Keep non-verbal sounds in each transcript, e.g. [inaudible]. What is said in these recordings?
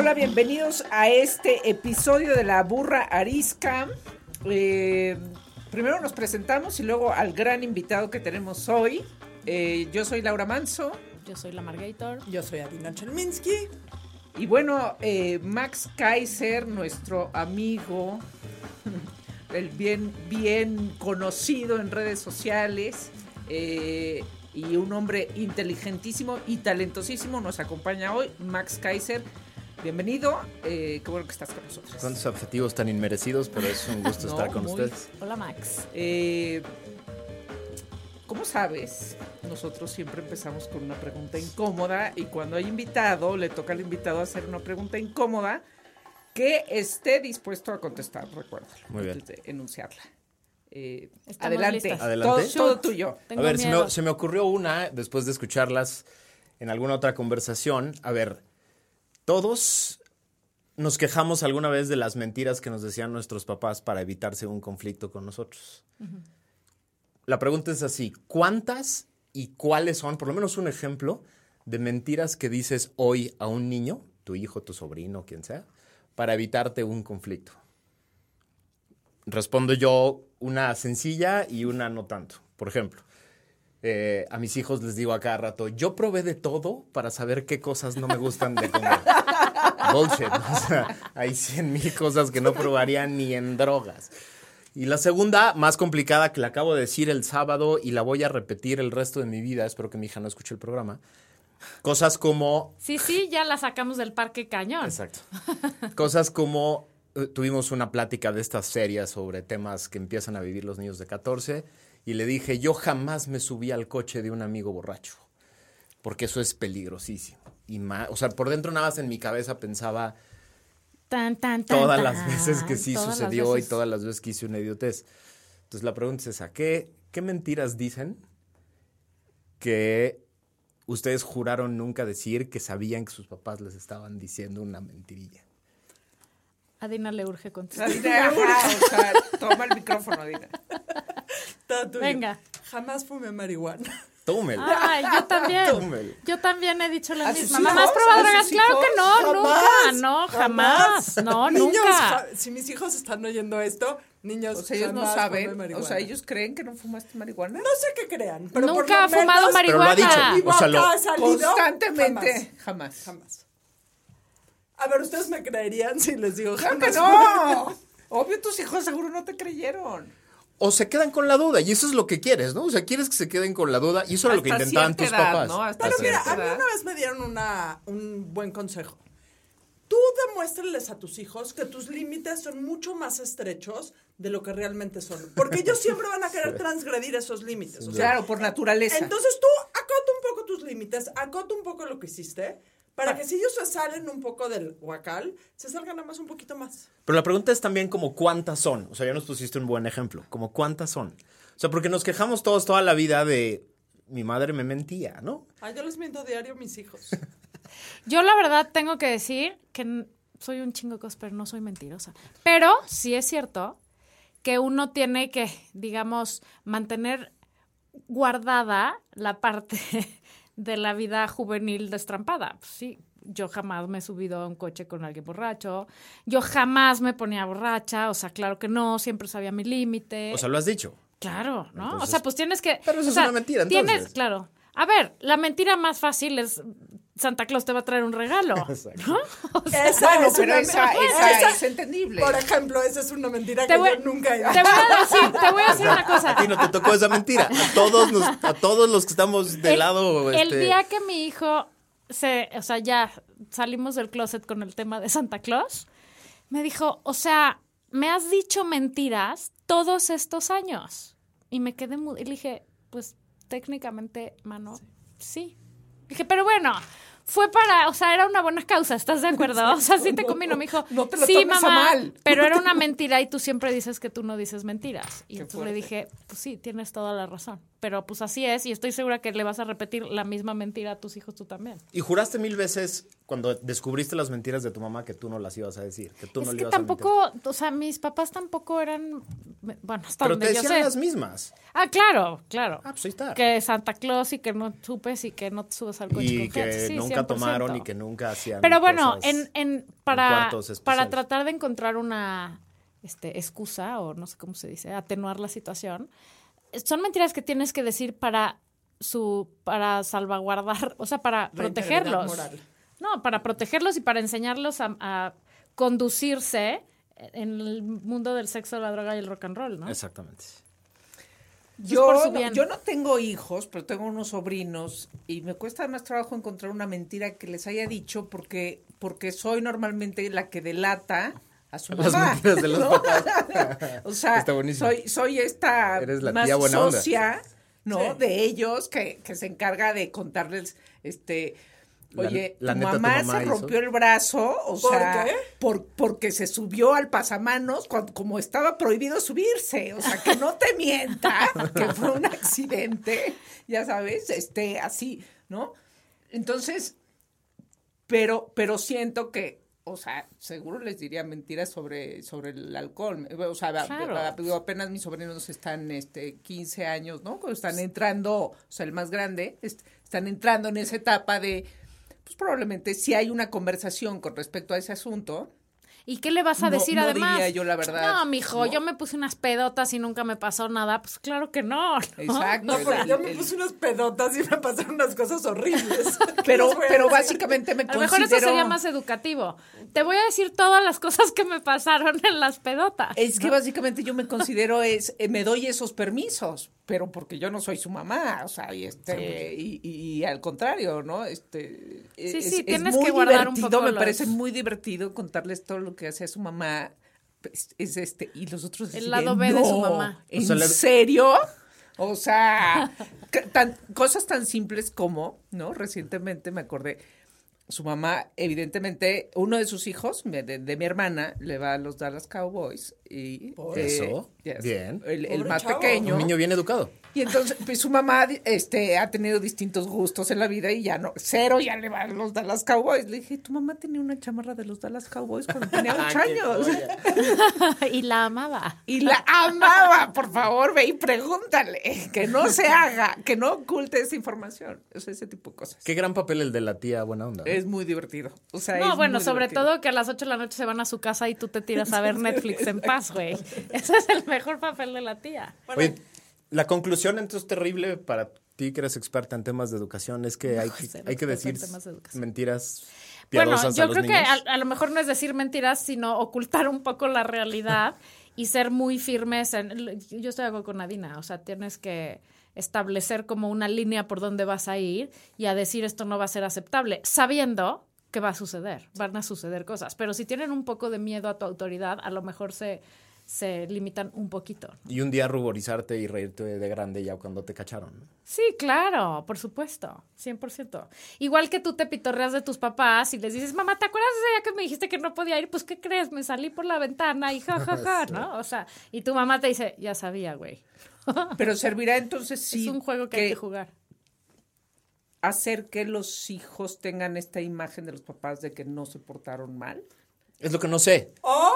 Hola, bienvenidos a este episodio de La Burra Arisca. Eh, primero nos presentamos y luego al gran invitado que tenemos hoy. Eh, yo soy Laura Manso. Yo soy la Margator. Yo soy Adina Chelminsky. Y bueno, eh, Max Kaiser, nuestro amigo, el bien, bien conocido en redes sociales eh, y un hombre inteligentísimo y talentosísimo, nos acompaña hoy. Max Kaiser, bienvenido. Eh, qué bueno que estás con nosotros. Cuántos objetivos tan inmerecidos, pero es un gusto [laughs] No, estar con muy- ustedes. Hola Max. Eh, ¿Cómo sabes? Nosotros siempre empezamos con una pregunta incómoda y cuando hay invitado, le toca al invitado hacer una pregunta incómoda que esté dispuesto a contestar, recuérdalo. Muy bien. antes de enunciarla. Eh, adelante. Adelante. Todo, todo tuyo. Tengo a ver, se miedo. me, se me ocurrió una después de escucharlas en alguna otra conversación. A ver, todos nos quejamos alguna vez de las mentiras que nos decían nuestros papás para evitarse un conflicto con nosotros. La pregunta es así, ¿cuántas y cuáles son, por lo menos un ejemplo, de mentiras que dices hoy a un niño, tu hijo, tu sobrino, quien sea, para evitarte un conflicto? Respondo yo una sencilla y una no tanto. Por ejemplo, eh, a mis hijos les digo a cada rato, yo probé de todo para saber qué cosas no me gustan de comer. [laughs] Bullshit. [laughs] O sea, hay cien mil cosas que no probaría ni en drogas. Y la segunda, más complicada, que la acabo de decir el sábado y la voy a repetir el resto de mi vida, espero que mi hija no escuche el programa. Cosas como Sí, sí, ya la sacamos del parque cañón. Exacto. Cosas como eh, tuvimos una plática de estas serias sobre temas que empiezan a vivir los niños de 14 y le dije, yo jamás me subí al coche de un amigo borracho, porque eso es peligrosísimo. Y ma- o sea, por dentro nada más en mi cabeza pensaba Tan, tan, tan, todas tan. las veces que sí sucedió y todas las veces que hice una idiotez. Entonces la pregunta es esa, ¿qué, qué mentiras dicen que ustedes juraron nunca decir que sabían que sus papás les estaban diciendo una mentirilla? A Dina le urge contestar. [laughs] O sea, toma el micrófono, Adina. Todo tuyo. Venga. Jamás fumé marihuana. Tómelo. Ay, yo también. Tómelo. Yo también he dicho la ¿A sus misma. hijos? ¿Mamá has probado ¿A sus drogas? Claro que no, nunca. No, jamás. No, [laughs] Niños, nunca. ja- si mis hijos están oyendo esto, niños, O sea, ellos no saben. O marihuana. sea, ellos creen que no fumaste marihuana. No sé qué crean, pero por Nunca lo ha fumado menos Pero lo ha marihuana. dicho. Mi O sea, boca lo- ha salido Constantemente. Jamás. Jamás. jamás. A ver, ¿ustedes me creerían si les digo ¡Claro jamás? que no! Obvio, tus hijos seguro no te creyeron. O se quedan con la duda, y eso es lo que quieres, ¿no? O sea, quieres que se queden con la duda, y eso era lo que intentaban tus edad, papás. ¿no? Hasta Pero mira, a mí una vez me dieron una, un buen consejo. Tú demuéstrales a tus hijos que tus límites son mucho más estrechos de lo que realmente son. Porque ellos [laughs] siempre van a querer transgredir esos límites. O sea, Claro, por naturaleza. entonces tú acota un poco tus límites, acota un poco lo que hiciste, para que si ellos se salen un poco del huacal, se salgan nada más un poquito más. Pero la pregunta es también como cuántas son. O sea, ya nos pusiste un buen ejemplo. Como cuántas son. O sea, porque nos quejamos todos toda la vida de mi madre me mentía, ¿no? Ay, yo les miento diario a mis hijos. [laughs] Yo la verdad tengo que decir que soy un chingo pero no soy mentirosa. Pero sí es cierto que uno tiene que, digamos, mantener guardada la parte [laughs] de la vida juvenil destrampada. Pues sí, yo jamás me he subido a un coche con alguien borracho, yo jamás me ponía borracha, o sea, claro que no, siempre sabía mi límite. O sea, lo has dicho. Claro, ¿no? Entonces- o sea, pues tienes que. Pero eso o es una mentira, Tienes, entonces. claro. A ver, la mentira más fácil es Santa Claus te va a traer un regalo. Exacto. ¿no? [laughs] O sea, Esa Bueno, es pero una esa, mentira. esa Esa- es entendible. Por ejemplo, esa es una mentira te que voy, yo nunca he te voy a decir, te voy a decir una cosa. A ti no te tocó esa mentira. A todos, nos- a todos los que estamos del el, lado. el este, día que mi hijo se, o sea, ya salimos del closet con el tema de Santa Claus, me dijo, o sea, me has dicho mentiras todos estos años. Y me quedé muy, y le dije, pues técnicamente, mano, sí. Dije, pero bueno, fue para, o sea, era una buena causa, ¿estás de acuerdo? O sea, sí te [laughs] convino, me dijo, No te lo sí, mamá, mal". pero era [laughs] una mentira y tú siempre dices que tú no dices mentiras. Y Qué entonces le fuerte. dije, pues sí, tienes toda la razón. Pero pues así es y estoy segura que le vas a repetir la misma mentira a tus hijos tú también. Y juraste mil veces cuando descubriste las mentiras de tu mamá que tú no las ibas a decir, que tú es no le que ibas a mentir. tampoco, o sea, mis papás tampoco eran, bueno, hasta Pero te yo decían sé. las mismas. Ah, claro, claro. Ah, pues ahí está. Que Santa Claus y que no supes y que no te subes al coche y con gente. que Sí, nunca 100%. tomaron y que nunca hacían Pero bueno, cosas en, en, para, para tratar de encontrar una este, excusa, o no sé cómo se dice, atenuar la situación, son mentiras que tienes que decir para su para salvaguardar, [laughs] o sea, para La protegerlos. moral. No, para protegerlos y para enseñarlos a, a conducirse en el mundo del sexo, la droga y el rock and roll, ¿no? Exactamente. Yo, no, yo no tengo hijos, pero tengo unos sobrinos y me cuesta más trabajo encontrar una mentira que les haya dicho porque, porque soy normalmente la que delata a su [laughs] Las mamá. mentiras de los [laughs] ¿no? papás. [laughs] o sea, Está soy, soy esta Eres la más tía buena onda. socia, ¿no? Sí. De ellos que, que se encarga de contarles, este, oye, la tu neta, tu mamá, mamá se hizo. rompió el brazo, o ¿Por sea, qué? por- porque se subió al pasamanos cuando, como estaba prohibido subirse, o sea, que no te mienta, que fue un accidente, ya sabes, este, así, ¿no? Entonces, pero, pero siento que, o sea, seguro les diría mentiras sobre, sobre el alcohol. O sea, Claro. apenas mis sobrinos están, este, 15 años, ¿no? Cuando están entrando, o sea, el más grande, est- están entrando en esa etapa de, pues probablemente si hay una conversación con respecto a ese asunto, ¿Y qué le vas a No- decir no además? diría yo la verdad, No, mijo, ¿no? yo me puse unas pedotas y nunca me pasó nada. Pues claro que no. ¿no? Exacto. No, el- yo me el- puse unas pedotas y me pasaron unas cosas horribles. [laughs] pero, [laughs] pero básicamente me A lo mejor eso considero... sería más educativo. Te voy a decir todas las cosas que me pasaron en las pedotas. Es que básicamente yo me considero es, eh, me doy esos permisos, pero porque yo no soy su mamá, o sea, y este, y, y al contrario, ¿no? Este, Sí, es, sí, es tienes muy que guardar un divertido, poco me los- parece muy divertido contarles todo lo que hace su mamá, pues, es este, y los otros El lado B de su "No, mamá". ¿En O sea, le- serio? O sea, [laughs] tan- cosas tan simples como, ¿no? Recientemente me acordé, su mamá, evidentemente, uno de sus hijos, de, de mi hermana, le va a los Dallas Cowboys. Y, Por eso, yes, bien. El, el Pobre más chavo. pequeño. Un niño bien educado. Y entonces, pues su mamá este, ha tenido distintos gustos en la vida y ya no, cero ya le van los Dallas Cowboys. Le dije, tu mamá tenía una chamarra de los Dallas Cowboys cuando tenía [laughs] ocho años. [laughs] y la amaba. Y la amaba, por favor, ve y pregúntale. Que no se haga, que no oculte esa información. O sea, ese tipo de cosas. Qué gran papel el de la tía buena onda. ¿no? Es muy divertido. O sea, No, es bueno, muy sobre divertido. todo que a las 8 de la noche se van a su casa y tú te tiras a ver [laughs] Netflix en paz, güey. [laughs] Ese es el mejor papel de la tía. Oye, la conclusión entonces terrible para ti que eres experta en temas de educación es que hay que, hay decir temas de educación. mentiras Bueno, a yo los creo que a, a lo mejor no es decir mentiras, sino ocultar un poco la realidad [laughs] y ser muy firmes en... Yo estoy de acuerdo con Nadina, o sea, tienes que establecer como una línea por donde vas a ir y a decir esto no va a ser aceptable, sabiendo que va a suceder, van a suceder cosas. Pero si tienen un poco de miedo a tu autoridad, a lo mejor se, se limitan un poquito. Y un día ruborizarte y reírte de grande ya cuando te cacharon. ¿no? Sí, claro, por supuesto, 100%. Igual que tú te pitorreas de tus papás y les dices, mamá, ¿te acuerdas de ese día que me dijiste que no podía ir? Pues, ¿qué crees? Me salí por la ventana y ja, ja, ja, [laughs] ¿no? O sea, y tu mamá te dice, ya sabía, güey. Pero [laughs] servirá entonces sí. es un juego que, hay que jugar. Hacer que los hijos tengan esta imagen de los papás de que no se portaron mal. Es lo que no sé. O,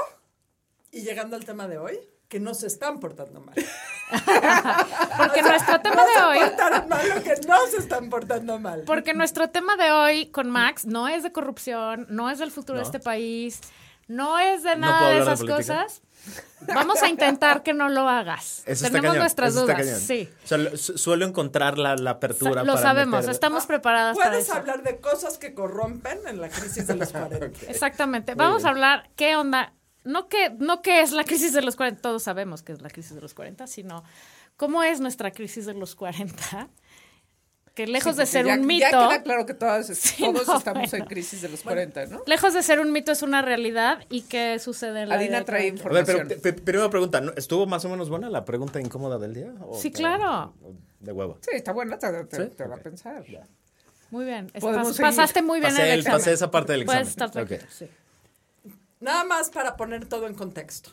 y llegando al tema de hoy, que no se están portando mal. [laughs] Porque nuestro tema de hoy... Portaron mal o que no se están portando mal. Porque nuestro tema de hoy con Max no es de corrupción, no es del futuro de No. este país, no es de nada de esas cosas. Vamos a intentar que no lo hagas. Eso está Tenemos cañón, nuestras eso dudas, sí. O sea, lo- su- suelo encontrar la, la apertura Lo para sabemos, meter- estamos preparadas para Puedes eso. hablar de cosas que corrompen en la crisis de los [laughs] 40. Exactamente. Vamos a hablar qué onda, no qué, no qué es la crisis de los 40, todos sabemos qué es la crisis de los 40, sino cómo es nuestra crisis de los 40, que lejos Sí, de ser ya- un Ya mito, queda claro que todas, [laughs] todos no, estamos en crisis de los 40, ¿no? lejos de ser un mito es una realidad y qué sucede en la vida Adina de trae quien. A ver, pero información. pe- pe- primera pregunta. ¿estuvo más o menos buena la pregunta incómoda del día? ¿O Sí, te- claro. De huevo. Sí, está buena, te, te, ¿Sí? te va a pensar. Muy bien. Pas- pasaste muy bien Pasé, el el- examen. pasé esa parte del Puedes examen. estar Ok. tranquilo. Nada más para poner todo en contexto.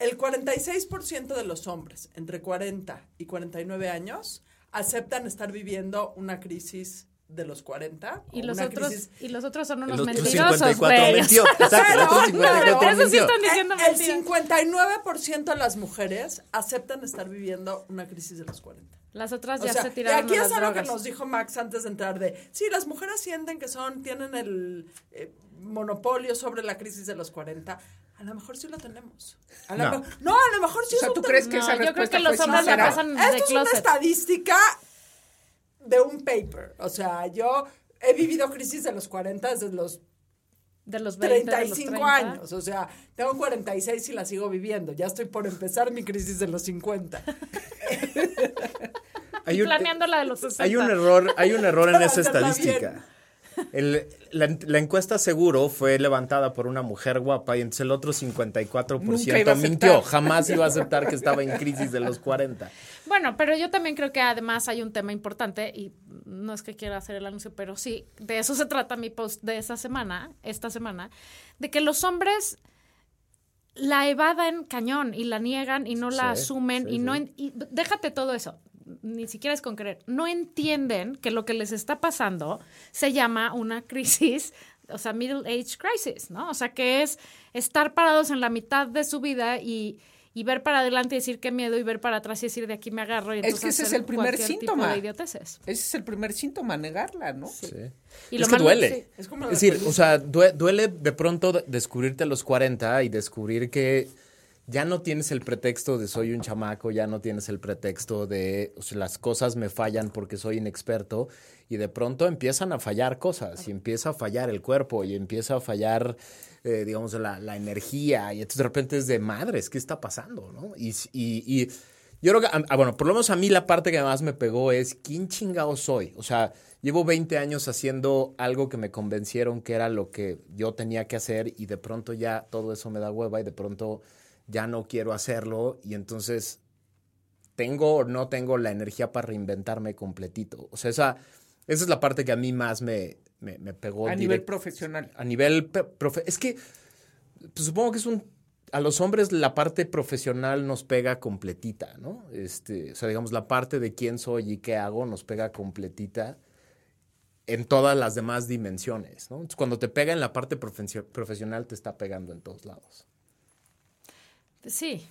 El 46% de los hombres entre 40 y 49 años aceptan estar viviendo una crisis de los 40. o Y los, otros, crisis- y los otros son unos mentirosos, 54 güey. mintió. [laughs] Exacto, el otro Pero, 54 pero, eso sí mintió. están diciendo El, el mentiras. 59% de las mujeres aceptan estar viviendo una crisis de los 40. Las otras O ya sea, se y tiraron aquí a es algo drogas. que nos dijo Max antes de entrar de, sí, las mujeres sienten que son, tienen el eh, monopolio sobre la crisis de los 40. A lo mejor sí lo tenemos. A lo No. me- no, a lo mejor sí O sea, es ¿tú crees que No, esa yo creo que los hombres la pasan de Esto es una estadística de un paper. O sea, yo he vivido crisis de los 40 desde los De los 20, de los 35 30. años. O sea, tengo 46 y la sigo viviendo. Ya estoy por empezar mi crisis de los 50. Hay un- Planeando la de los 60. Hay un error, hay un error en [laughs] esa estadística. El- la, la encuesta seguro fue levantada por una mujer guapa y entonces el otro 54% Nunca iba a aceptar. mintió. Jamás iba a aceptar que estaba en crisis de los 40. Bueno, pero yo también creo que además hay un tema importante y no es que quiera hacer el anuncio, pero sí, de eso se trata mi post de esa semana, esta semana, de que los hombres la evaden cañón y la niegan y no la Sí, asumen sí, y no y déjate todo eso. Ni siquiera es con creer. No entienden que lo que les está pasando se llama una crisis, o sea, middle age crisis, ¿no? O sea, que es estar parados en la mitad de su vida y, y ver para adelante y decir qué miedo y ver para atrás y decir de aquí me agarro y Es entonces que ese es el primer síntoma. de idioteces. Ese es el primer síntoma, negarla, ¿no? Y es lo que malo- duele. sí. Es como Es decir, o sea, due- duele de pronto de- descubrirte a los 40 y descubrir que ya no tienes el pretexto de soy un chamaco, ya no tienes el pretexto de las cosas me fallan porque soy inexperto y de pronto empiezan a fallar cosas y empieza a fallar el cuerpo y empieza a fallar, eh, digamos, la, energía y entonces de repente es de madres, ¿qué está pasando? ¿no? Y, y- y yo creo que, bueno, por lo menos a mí la parte que más me pegó es quién chingado soy. O sea, llevo 20 años haciendo algo que me convencieron que era lo que yo tenía que hacer y de pronto ya todo eso me da hueva y de pronto ya no quiero hacerlo y entonces tengo o no tengo la energía para reinventarme completito. O sea, esa, esa es la parte que a mí más me, me, me pegó. A nivel profesional. a nivel profe- es que pues, supongo que es un a los hombres la parte profesional nos pega completita, ¿no? Este, o sea, digamos la parte de quién soy y qué hago nos pega completita en todas las demás dimensiones, ¿no? Entonces, cuando te pega en la parte profesio- profesional te está pegando en todos lados. Sí,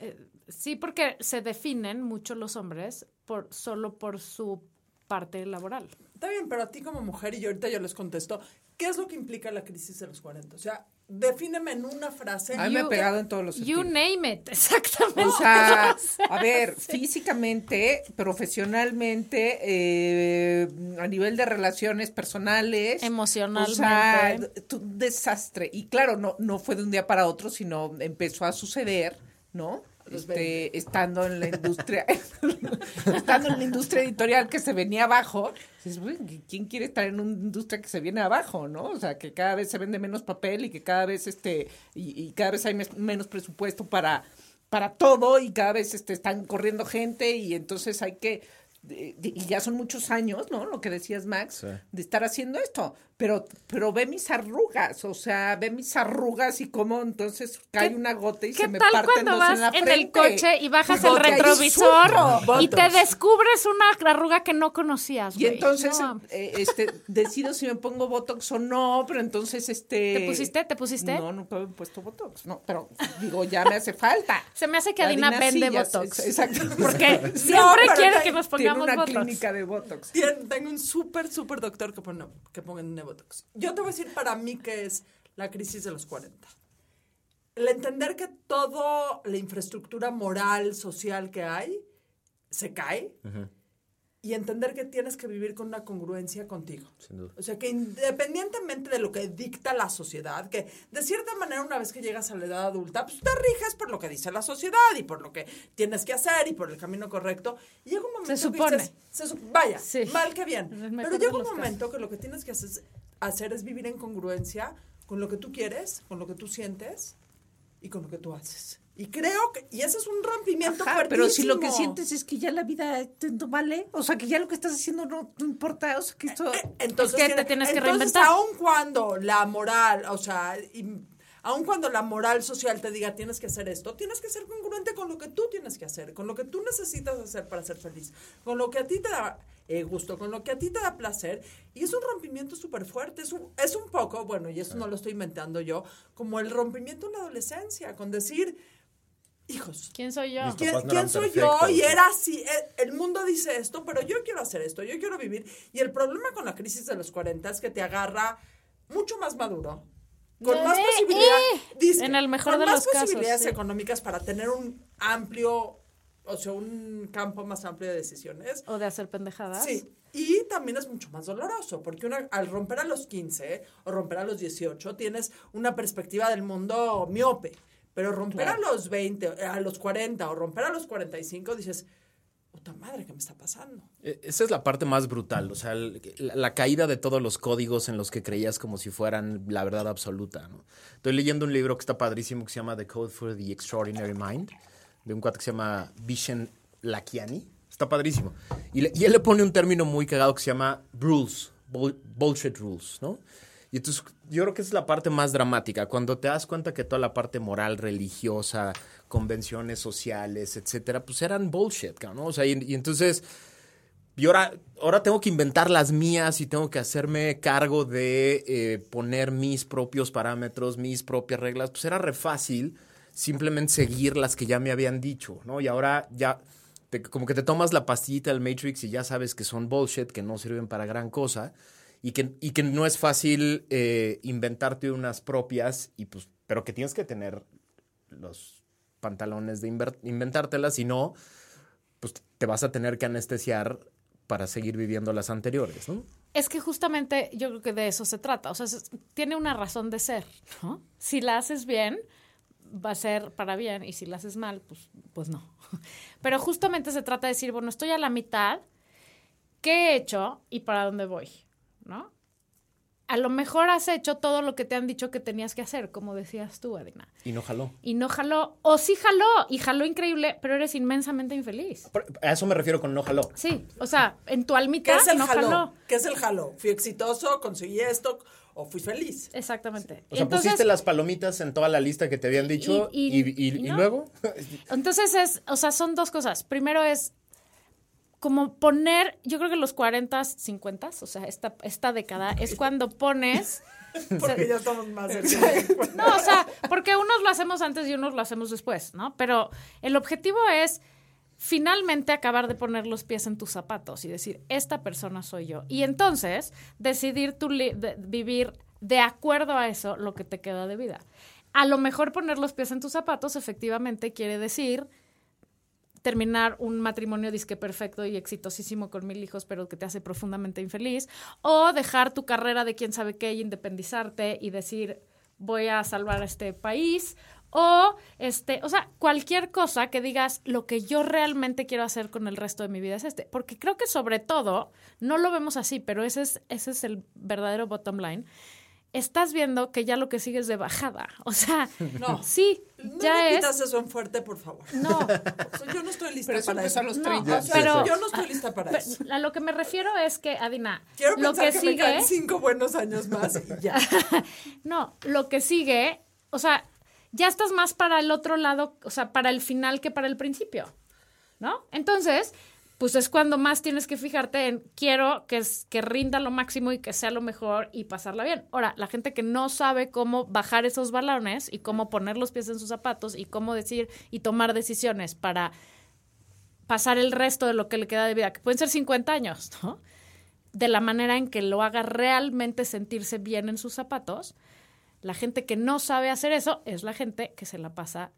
eh, sí, porque se definen mucho los hombres por solo por su parte laboral. Está bien, pero a ti como mujer, y yo ahorita yo les contesto, ¿qué es lo que implica la crisis de los 40? O sea, defíneme en una frase. A mí me ha You- pegado en todos los You sentidos. name it, [laughs] exactamente. [laughs] O sea, a ver, físicamente, profesionalmente, eh, a nivel de relaciones personales. Emocionalmente. O sea, tu- un desastre. Y claro, no, no fue de un día para otro, sino empezó a suceder, ¿no? Este, estando en la industria, [laughs] estando en la industria editorial que se venía abajo, dices, "Güey, ¿quién quiere estar en una industria que se viene abajo, no? O sea, que cada vez se vende menos papel y que cada vez este, y, y cada vez hay menos presupuesto para, para todo y cada vez este, están corriendo gente y entonces hay que, y ya son muchos años, ¿no? Lo que decías, Max, Sí. de estar haciendo esto. Pero, pero ve mis arrugas, o sea, ve mis arrugas y cómo entonces cae ¿Qué- una gota y ¿Qué se me tal parte en cuando dos vas en la en, el frente? coche y bajas el Porque ahí retrovisor y te descubres una arruga que no conocías? Y entonces, No. eh, este, decido si me pongo Botox o no, pero entonces, este... ¿Te pusiste? ¿Te pusiste? No, nunca me he puesto Botox, no, pero digo, ya me hace falta. Se me hace que Adina Dina sí, vende Botox. ex- Exacto. Porque [laughs] siempre quiere que nos Tiene pongamos una Botox. clínica de Botox. Tien- tengo un súper, súper doctor que, pone, que pongan Nebotox. Yo te voy a decir para mí qué es la crisis de los 40. El entender que toda la infraestructura moral, social que hay, se cae. Y entender que tienes que vivir con una congruencia contigo. Sin duda. O sea, que independientemente de lo que dicta la sociedad, que de cierta manera una vez que llegas a la edad adulta, pues te riges por lo que dice la sociedad y por lo que tienes que hacer y por el camino correcto. Y llega un momento Se que supone. dices, se su- vaya, Sí. mal que bien. En el mejor Pero llega un momento que lo que tienes que hacer, hacer es vivir en congruencia con lo que tú quieres, con lo que tú sientes y con lo que tú haces. Y creo que, y ese es un rompimiento Ajá, pero si lo que sientes es que ya la vida te- no vale, o sea, que ya lo que estás haciendo no, no importa, o sea, que esto... Eh, Entonces, Es que te tienes que entonces, reinventar. aun cuando la moral, o sea, y- aun cuando la moral social te diga tienes que hacer esto, tienes que ser congruente con lo que tú tienes que hacer, con lo que tú necesitas hacer para ser feliz, con lo que a ti te da eh, gusto, con lo que a ti te da placer. Y es un rompimiento súper fuerte, es un, es un poco, bueno, y eso no lo estoy inventando yo, como el rompimiento en la adolescencia, con decir, hijos, ¿Quién soy yo? ¿Quién, no soy yo? Y era así. eh, El mundo dice esto, pero yo quiero hacer esto, yo quiero vivir. Y el problema con la crisis de los 40 es que te agarra mucho más maduro. Con más Eh, posibilidades. eh, dice, en el mejor con de más los casos, posibilidades sí. económicas para tener un amplio, o sea, un campo más amplio de decisiones. O de hacer pendejadas. Sí. Y también es mucho más doloroso, porque una, al romper a los 15 o romper a los 18 tienes una perspectiva del mundo miope. Pero romper a los 20, a los 40 o romper a los 45 dices, puta madre, ¿qué me está pasando? E- Esa es la parte más brutal, o sea, el- la, la caída de todos los códigos en los que creías como si fueran la verdad absoluta. ¿no? Estoy leyendo un libro que está padrísimo que se llama The Code for the Extraordinary Mind, de un cuate que se llama Vishen Lakiani. Está padrísimo. Y, le- y él le pone un término muy cagado que se llama rules, bull- bullshit rules, ¿no? Y entonces yo creo que es la parte más dramática, cuando te das cuenta que toda la parte moral, religiosa, convenciones sociales, etcétera, pues eran bullshit, ¿no? O sea, y, y entonces y ahora, ahora tengo que inventar las mías y tengo que hacerme cargo de eh, poner mis propios parámetros, mis propias reglas. Pues era re fácil simplemente seguir las que ya me habían dicho, ¿no? Y ahora ya, te- como que te tomas la pastillita del Matrix y ya sabes que son bullshit, que no sirven para gran cosa y que, y que no es fácil eh, inventarte unas propias, y pues, pero que tienes que tener los pantalones de inventártelas, si no, pues te vas a tener que anestesiar para seguir viviendo las anteriores, ¿no? Es que justamente yo creo que de eso se trata. O sea, tiene una razón de ser, ¿no? Si la haces bien, va a ser para bien, y si la haces mal, pues, pues no. [laughs] Pero justamente se trata de decir, bueno, estoy a la mitad, ¿qué he hecho y para dónde voy? ¿No? A lo mejor has hecho todo lo que te han dicho que tenías que hacer, como decías tú, Adina. Y no jaló. Y no jaló, o sí jaló, y jaló increíble, pero eres inmensamente infeliz. Por- A eso me refiero con no jaló. Sí, o sea, en tu ¿Qué almita es el no jaló? jaló. ¿Qué es el jaló? ¿Fui exitoso? ¿Conseguí esto? ¿O fui feliz? Exactamente. O sea, Entonces- pusiste las palomitas en toda la lista que te habían dicho Y- y, y- y- y no. luego... Entonces es, o sea, son dos cosas. Primero es como poner, yo creo que los 40, 50, o sea, esta, esta década es cuando pones... [laughs] Porque ya estamos más cerca. [laughs] No, o sea, porque unos lo hacemos antes y unos lo hacemos después, ¿no? Pero el objetivo es finalmente acabar de poner los pies en tus zapatos y decir, esta persona soy yo. Y entonces decidir tu li- de- vivir de acuerdo a eso lo que te queda de vida. A lo mejor poner los pies en tus zapatos efectivamente quiere decir terminar un matrimonio disque perfecto y exitosísimo con mil hijos, pero que te hace profundamente infeliz, o dejar tu carrera de quién sabe qué y independizarte y decir voy a salvar a este país, o este, o sea, cualquier cosa que digas lo que yo realmente quiero hacer con el resto de mi vida es este, porque creo que sobre todo no lo vemos así, pero ese es ese es el verdadero bottom line. Estás viendo que ya lo que sigue es de bajada. O sea, No. sí, No ya me es. quitas eso en fuerte, por favor. No, [laughs] O sea, yo no estoy lista Pero eso para eso. a los No, 30. O sea, pero- yo no estoy lista para Pero eso. a lo que me refiero es que, Adina, Quiero lo pensar que, que, me quedan cinco buenos años más y ya. [laughs] no, lo que sigue, o sea, ya estás más para el otro lado, o sea, para el final que para el principio, ¿no? Entonces, pues es cuando más tienes que fijarte en quiero que, que rinda lo máximo y que sea lo mejor y pasarla bien. Ahora, la gente que no sabe cómo bajar esos balones y cómo poner los pies en sus zapatos y cómo decir y tomar decisiones para pasar el resto de lo que le queda de vida, que pueden ser 50 años. De la manera en que lo haga realmente sentirse bien en sus zapatos. La gente que no sabe hacer eso es la gente que se la pasa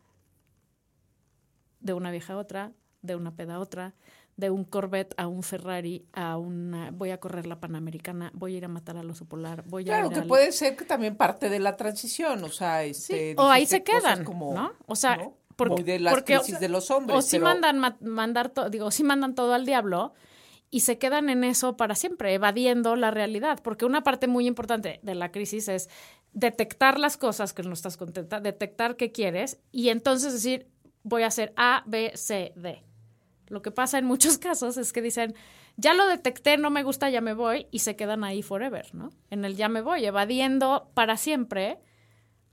de una vieja a otra, de una peda a otra, de un Corvette a un Ferrari, a una voy a correr la Panamericana, voy a ir a matar al oso polar, voy a Claro, que al- puede ser que también parte de la transición, o sea, este, Sí, o ahí se quedan, como, ¿no? O sea, ¿no? porque- de las porque- crisis de los hombres. o si pero- mandan ma- mandar to- digo, si mandan todo al diablo y se quedan en eso para siempre, evadiendo la realidad, porque una parte muy importante de la crisis es detectar las cosas que no estás contenta, detectar qué quieres y entonces decir, voy a hacer A, B, C, D. Lo que pasa en muchos [laughs] casos es que dicen, ya lo detecté, no me gusta, ya me voy y se quedan ahí forever, ¿no? En el ya me voy, evadiendo para siempre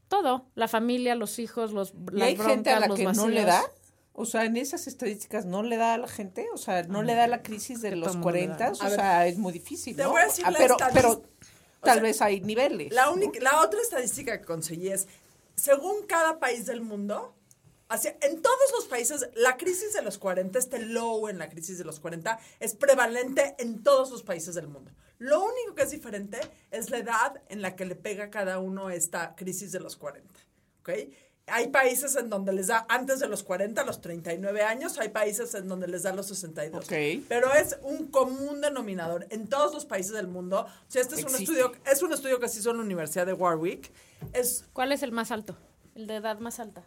todo, la familia, los hijos, los ¿Y las hay gente a la que no le da? O sea, en esas estadísticas no le da a la gente, o sea, no le da la crisis de los mundo le da. 40, o sea, es muy difícil, te ¿no? voy a decir Ah, la pero, pero o tal sea, vez hay niveles. La, ¿no? única, la otra estadística que conseguí es, según cada país del mundo, hacia, en todos los países, la crisis de los 40, este low en la crisis de los 40, es prevalente en todos los países del mundo. Lo único que es diferente es la edad en la que le pega a cada uno esta crisis de los 40. ¿ok? Hay países en donde les da antes de los 40, a los 39 años, hay países en donde les da los 62. Ok. Pero es un común denominador en todos los países del mundo. O sea, este es un estudio, es un estudio que se hizo en la Universidad de Warwick. Es ¿Cuál es el más alto? El de edad más alta.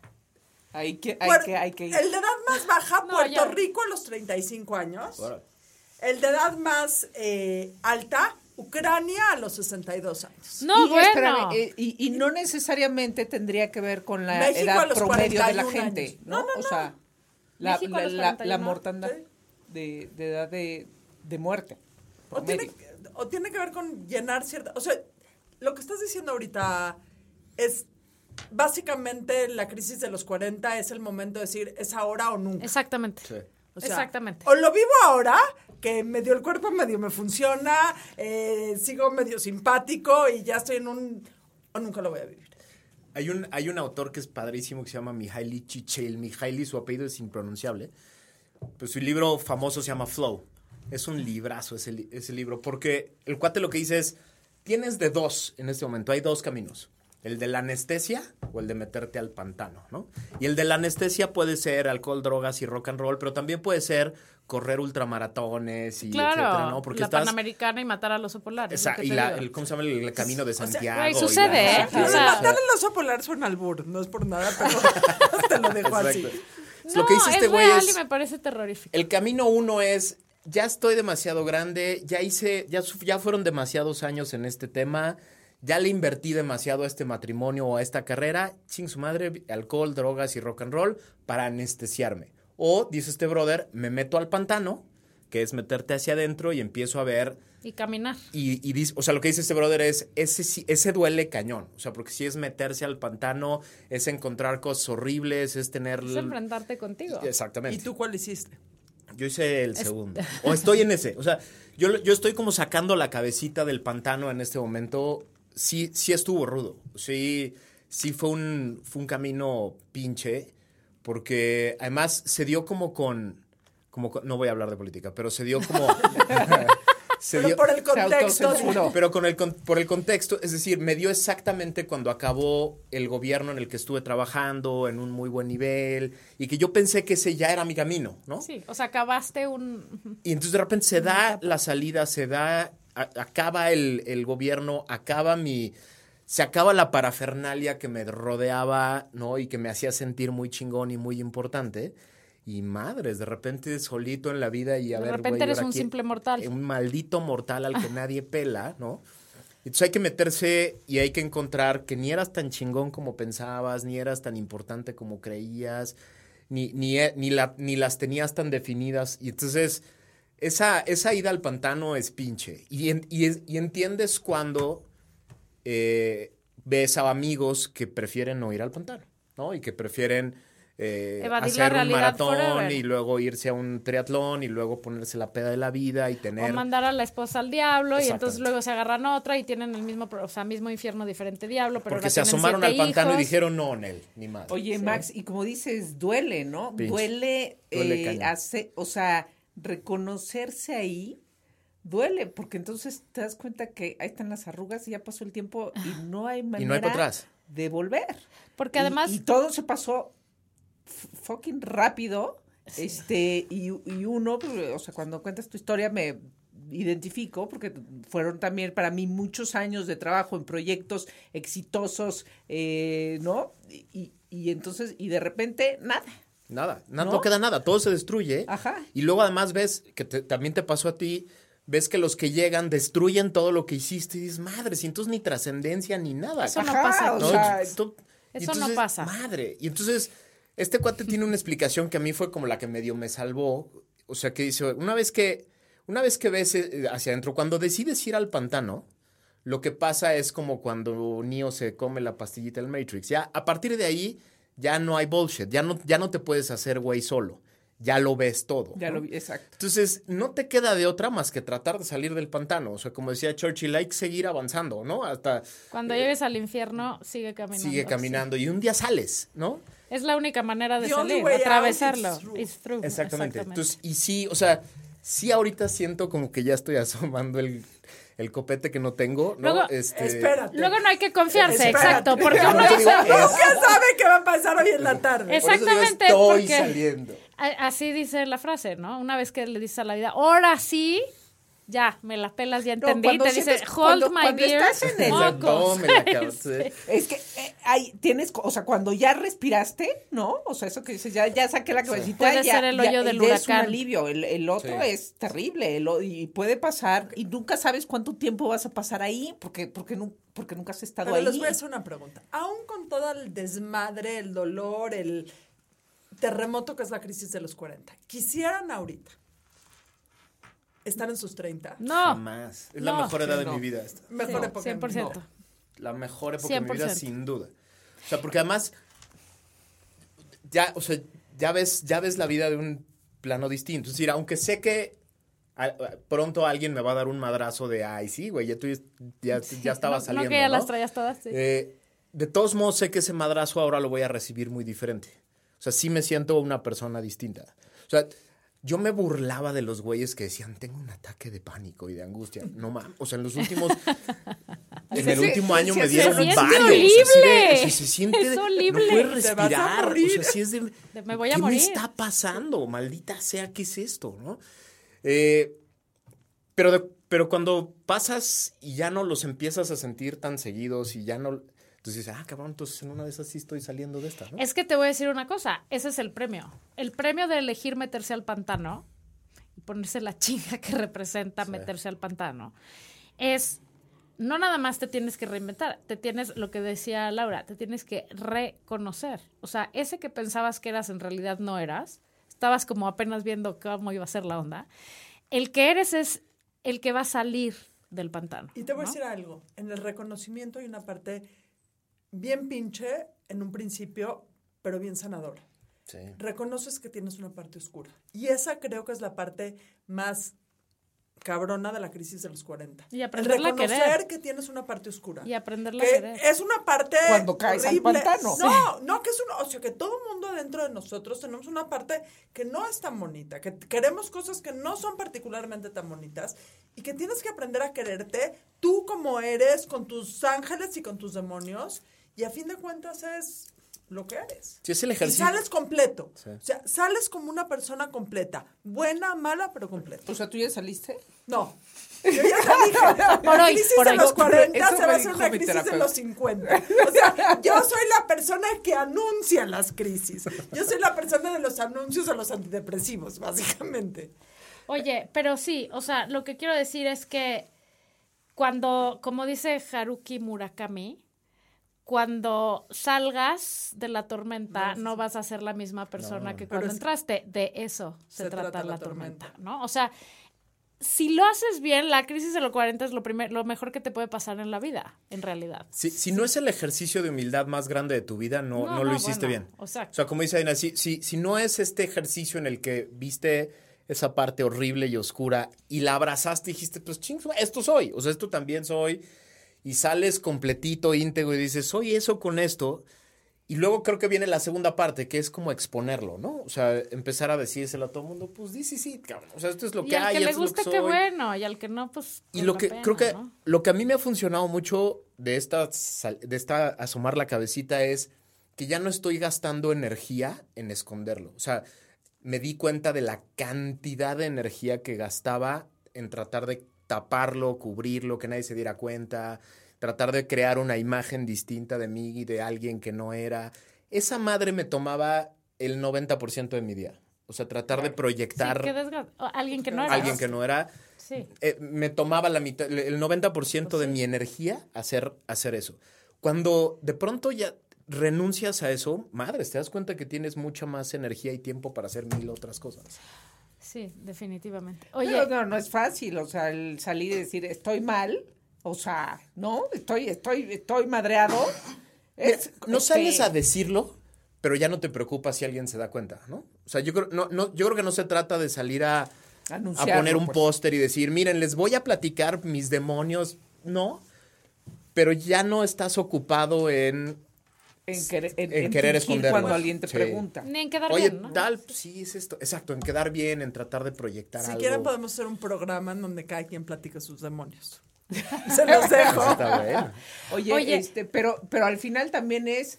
Hay que, hay Puer- que, hay que ir. El de edad más baja, No, Puerto ya. Rico a los 35 años. El de edad más eh, alta, Ucrania a los 62 años. No, y, bueno. espérame, eh, y, y no necesariamente tendría que ver con la México edad promedio de la 41 gente, años. ¿no? No, no, O no. sea, la, México a la, la- 41, la mortandad sí. de, de edad de, de muerte. O tiene, o tiene que ver con llenar cierta... O sea, lo que estás diciendo ahorita es... Básicamente la crisis de los 40 es el momento de decir, es ahora o nunca. Exactamente. O sea, Exactamente. O lo vivo ahora, que medio el cuerpo medio me funciona, eh, sigo medio simpático y ya estoy en un... O nunca lo voy a vivir. Hay un, hay un autor que es padrísimo que se llama Mihaly Chichel. Mihaly, su apellido es impronunciable. Pues su libro famoso se llama Flow. Es un librazo ese, ese libro, porque el cuate lo que dice es, tienes de dos en este momento, hay dos caminos. El de la anestesia o el de meterte al pantano, ¿no? Y el de la anestesia puede ser alcohol, drogas y rock and roll, pero también puede ser correr ultramaratones y Claro, etcétera, ¿no? Porque la estás... Panamericana y matar al oso polar. Esa- y la, el, ¿cómo se llama? El, camino de Santiago. güey, y la- sucede, ¿eh? O Lo de sea- matar el oso polar suena albur, no es por nada, pero [laughs] te lo dejo así. Exacto. No, lo que dice este es güey es... y me parece terrorífico. El camino uno es, ya estoy demasiado grande, ya hice, ya, ya fueron demasiados años en este tema, ya le invertí demasiado a este matrimonio o a esta carrera, ching su madre, alcohol, drogas y rock and roll para anestesiarme. O, dice este brother, me meto al pantano, que es meterte hacia adentro y empiezo a ver Y caminar. y, y dice, o sea, lo que dice este brother es, ese, ese duele cañón. O sea, porque si es meterse al pantano, es encontrar cosas horribles, es tener... Es enfrentarte contigo. Exactamente. ¿Y tú cuál hiciste? Yo hice el segundo. [laughs] O estoy en ese. O sea, yo, yo estoy como sacando la cabecita del pantano en este momento. Sí, sí estuvo rudo. Sí, sí fue un, fue un camino pinche. Porque además se dio como con. Como con- no voy a hablar de política, pero se dio como. [laughs] [laughs] se Pero dio- por el Se contexto. pero con el, por el contexto, es decir, me dio exactamente cuando acabó el gobierno en el que estuve trabajando en un muy buen nivel y que yo pensé que ese ya era mi camino, ¿no? Sí, o sea, acabaste un... Y entonces de repente se da la salida, se da, acaba el, el gobierno, acaba mi, se acaba la parafernalia que me rodeaba, ¿no? Y que me hacía sentir muy chingón y muy importante. Y madres, de repente solito en la vida y a De ver, repente güey, eres ¿ahora un simple mortal. Un maldito mortal al que [laughs] nadie pela, ¿no? Entonces hay que meterse y hay que encontrar que ni eras tan chingón como pensabas, ni eras tan importante como creías, ni, ni, ni, la- ni las tenías tan definidas. Y entonces esa, esa ida al pantano es pinche. Y, en- y es- y entiendes cuando eh, ves a amigos que prefieren no ir al pantano, ¿no? Y que prefieren eh, hacer un maratón forever. y luego irse a un triatlón y luego ponerse la peda de la vida y tener... O mandar a la esposa al diablo y entonces luego se agarran otra y tienen el mismo, pro- o sea, mismo infierno, diferente diablo, pero Porque se asomaron al pantano y dijeron, no, Nel, ni madre. Oye, Max, y como dices, duele, ¿no? Duele, Duele eh, hace- o sea, reconocerse ahí duele, porque entonces te das cuenta que ahí están las arrugas y ya pasó el tiempo y no hay manera Y no hay para atrás. de volver. Porque además... Y, todo se pasó fucking rápido. Este, y, y uno, pues, o sea, cuando cuentas tu historia me identifico porque fueron también para mí muchos años de trabajo en proyectos exitosos, eh, ¿no? Y- y entonces, y de repente, nada. Nada, na- ¿No? no, queda nada, todo se destruye. Ajá. Y luego además ves que te- también te pasó a ti, ves que los que llegan destruyen todo lo que hiciste y dices, madre, si entonces ni trascendencia ni nada. Eso no pasa. o sea, Eso no entonces, pasa. Madre. Y entonces, este cuate tiene una explicación que a mí fue como la que medio me salvó. O sea, que dice, una vez que, una vez que ves eh, hacia adentro, cuando decides ir al pantano, lo que pasa es como cuando Neo se come la pastillita del Matrix. Ya, a partir de ahí, ya no hay bullshit. Ya no, ya no te puedes hacer güey solo. Ya lo ves todo. Ya ¿no? lo vi, exacto. Entonces, no te queda de otra más que tratar de salir del pantano. O sea, como decía Churchill, hay que seguir avanzando, ¿no? Hasta Cuando llegues al infierno, sigue caminando. sigue caminando y un día sales, ¿no? Es la única manera de The salir, atravesarlo. It's through, Exactamente. Entonces, y sí, o sea, sí ahorita siento como que ya estoy asomando el, el copete que no tengo, ¿no? Luego- este, Espérate. Luego no hay que confiarse, Espérate. exacto, porque uno dice, Nunca sabe qué va a pasar hoy en la tarde. Es- por eso digo, Exactamente, estoy porque- saliendo. Así dice la frase, ¿no? Una vez que le dices a la vida, ahora sí, ya, me la pelas, ya No, entendí. cuando te dice, sientes- hold cuando- my cuando beer. estás en el- mocos". Tome la [laughs] cabeza. Sí. Es que eh, hay, tienes, o sea, cuando ya respiraste, ¿no? O sea, eso que dices, ya, ya saqué la cabecita. Puede ya, ser el ya- hoyo del ya Es un huracán. alivio. El, el otro Sí. es terrible el o- y puede pasar y nunca sabes cuánto tiempo vas a pasar ahí porque, porque, nu- porque nunca has estado Pero ahí. les voy a hacer una pregunta. Aún con todo el desmadre, el dolor, el terremoto que es la crisis de los 40, ¿quisieran ahorita estar en sus 30? No, Jamás. Es la No. mejor edad de No. mi vida esta. Mejor No, época. 100%. La mejor época de mi vida, 100%. sin duda. O sea, porque además, ya, o sea, ya ves, ya ves la vida de un plano distinto. Es decir, aunque sé que a- a- pronto alguien me va a dar un madrazo de, ay, sí, güey, ya tú ya, ya estaba no, saliendo, no que ya ¿no? las traías todas, sí. Eh, de todos modos, sé que ese madrazo ahora lo voy a recibir muy diferente. O sea, sí me siento una persona distinta. O sea, yo me burlaba de los güeyes que decían, tengo un ataque de pánico y de angustia. No mames. O sea, en los últimos. [laughs] en el último año me dieron varios. horrible. se siente. Es de- horrible. No puedes respirar. O sea, sí es de. Me voy a ¿Qué morir. me está pasando? Maldita sea, ¿qué es esto? ¿No? Eh, pero, de- pero cuando pasas y ya no los empiezas a sentir tan seguidos y ya no. Entonces dices, ah, cabrón, entonces en una de esas sí estoy saliendo de esta, ¿no? Es que te voy a decir una cosa, ese es el premio. El premio de elegir meterse al pantano y ponerse la [laughs] chinga que representa meterse al pantano es no nada más te tienes que reinventar, te tienes lo que decía Laura, te tienes que reconocer. O sea, ese que pensabas que eras en realidad no eras, estabas como apenas viendo cómo iba a ser la onda. El que eres es el que va a salir del pantano. Y te voy a ¿no? decir algo. En el reconocimiento hay una parte bien pinche en un principio, pero bien sanadora. Sí. Reconoces que tienes una parte oscura. Y esa creo que es la parte más cabrona de la crisis de los 40. Y El aprenderla a reconocer querer. que tienes una parte oscura. Y aprenderla a que querer. es una parte Cuando caes al horrible. pantano. No, no, que es una, o sea, que todo mundo dentro de nosotros tenemos una parte que no es tan bonita, que queremos cosas que no son particularmente tan bonitas y que tienes que aprender a quererte tú como eres, con tus ángeles y con tus demonios y a fin de cuentas es lo que eres. Sí, es el Y ejercicio. sales completo. Sí. O sea, sales como una persona completa. Buena, mala, pero completa. O sea, ¿tú ya saliste? No. Yo ya dije, [laughs] Por hoy, crisis por de hoy. los 40 Eso se va a hacer una crisis de terapeuta. los 50. O sea, yo soy la persona que anuncia las crisis. Yo soy la persona de los anuncios a los antidepresivos, básicamente. Oye, pero sí, o sea, lo que quiero decir es que cuando, como dice Haruki Murakami, cuando salgas de la tormenta no vas a ser la misma persona que cuando es- entraste. De eso se, se trata, trata la la tormenta, tormenta. ¿no? O sea, si lo haces bien, la crisis de los 40 es lo, primer, lo mejor que te puede pasar en la vida, en realidad. Si, si no es el ejercicio de humildad más grande de tu vida, no, No, no, lo hiciste bueno, bien. exacto. O sea, como dice Aina, si, si, si no es este ejercicio en el que viste esa parte horrible y oscura y la abrazaste y dijiste, pues ching, esto soy, o sea, esto también soy, y sales completito, íntegro y dices, soy eso con esto. Y luego creo que viene la segunda parte, que es como exponerlo, ¿no? O sea, empezar a decírselo a todo el mundo, pues di sí, sí, cabrón. O sea, esto es lo y que al hay, que le esto es lo guste, que qué bueno, y al que no, pues. Y lo que pena, creo que ¿no? lo que a mí me ha funcionado mucho de esta de esta asomar la cabecita es que ya no estoy gastando energía en esconderlo. O sea, me di cuenta de la cantidad de energía que gastaba en tratar de taparlo, cubrirlo, que nadie se diera cuenta, tratar de crear una imagen distinta de mí y de alguien que no era. Esa madre me tomaba el 90% de mi día. O sea, tratar de Sí, proyectar que alguien que no era. alguien que no era. Sí. eh, me tomaba la mitad, el 90% de mi energía hacer, hacer eso. Cuando de pronto ya renuncias a eso, madre, te das cuenta que tienes mucha más energía y tiempo para hacer mil otras cosas. Sí, definitivamente. Oye, no, no es fácil, o sea, el salir y decir estoy mal, o sea, no, estoy, estoy, estoy madreado. Es, No este, sales a decirlo, pero ya no te preocupa si alguien se da cuenta, ¿no? O sea, yo creo, no, no, yo creo que no se trata de salir a, a poner un pues. póster y decir, miren, les voy a platicar mis demonios. No, pero ya no estás ocupado en, en, querer- en- en querer cuando alguien te Sí. pregunta. ni en quedar oye, bien, ¿no? tal, sí, es esto. Exacto, en quedar bien, en tratar de proyectar Si algo. quieren podemos hacer un programa en donde cada quien platique sus demonios. [laughs] Se los dejo. Eso está bueno. Oye, Oye. este, pero, pero al final también es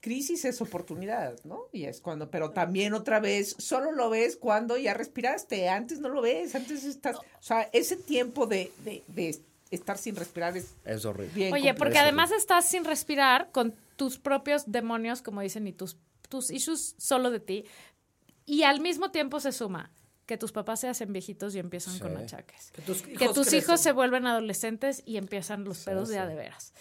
crisis es oportunidad, ¿no? Y es cuando, pero también otra vez, solo lo ves cuando ya respiraste, antes no lo ves, antes estás, o sea, ese tiempo de, de, de estar sin respirar es Es horrible. bien Oye, porque además estás sin respirar con tus propios demonios, como dicen, y tus, tus issues solo de ti. Y al mismo tiempo se suma que tus papás se hacen viejitos y empiezan con achaques. Que tus que hijos se vuelven adolescentes y empiezan los pedos de a de veras.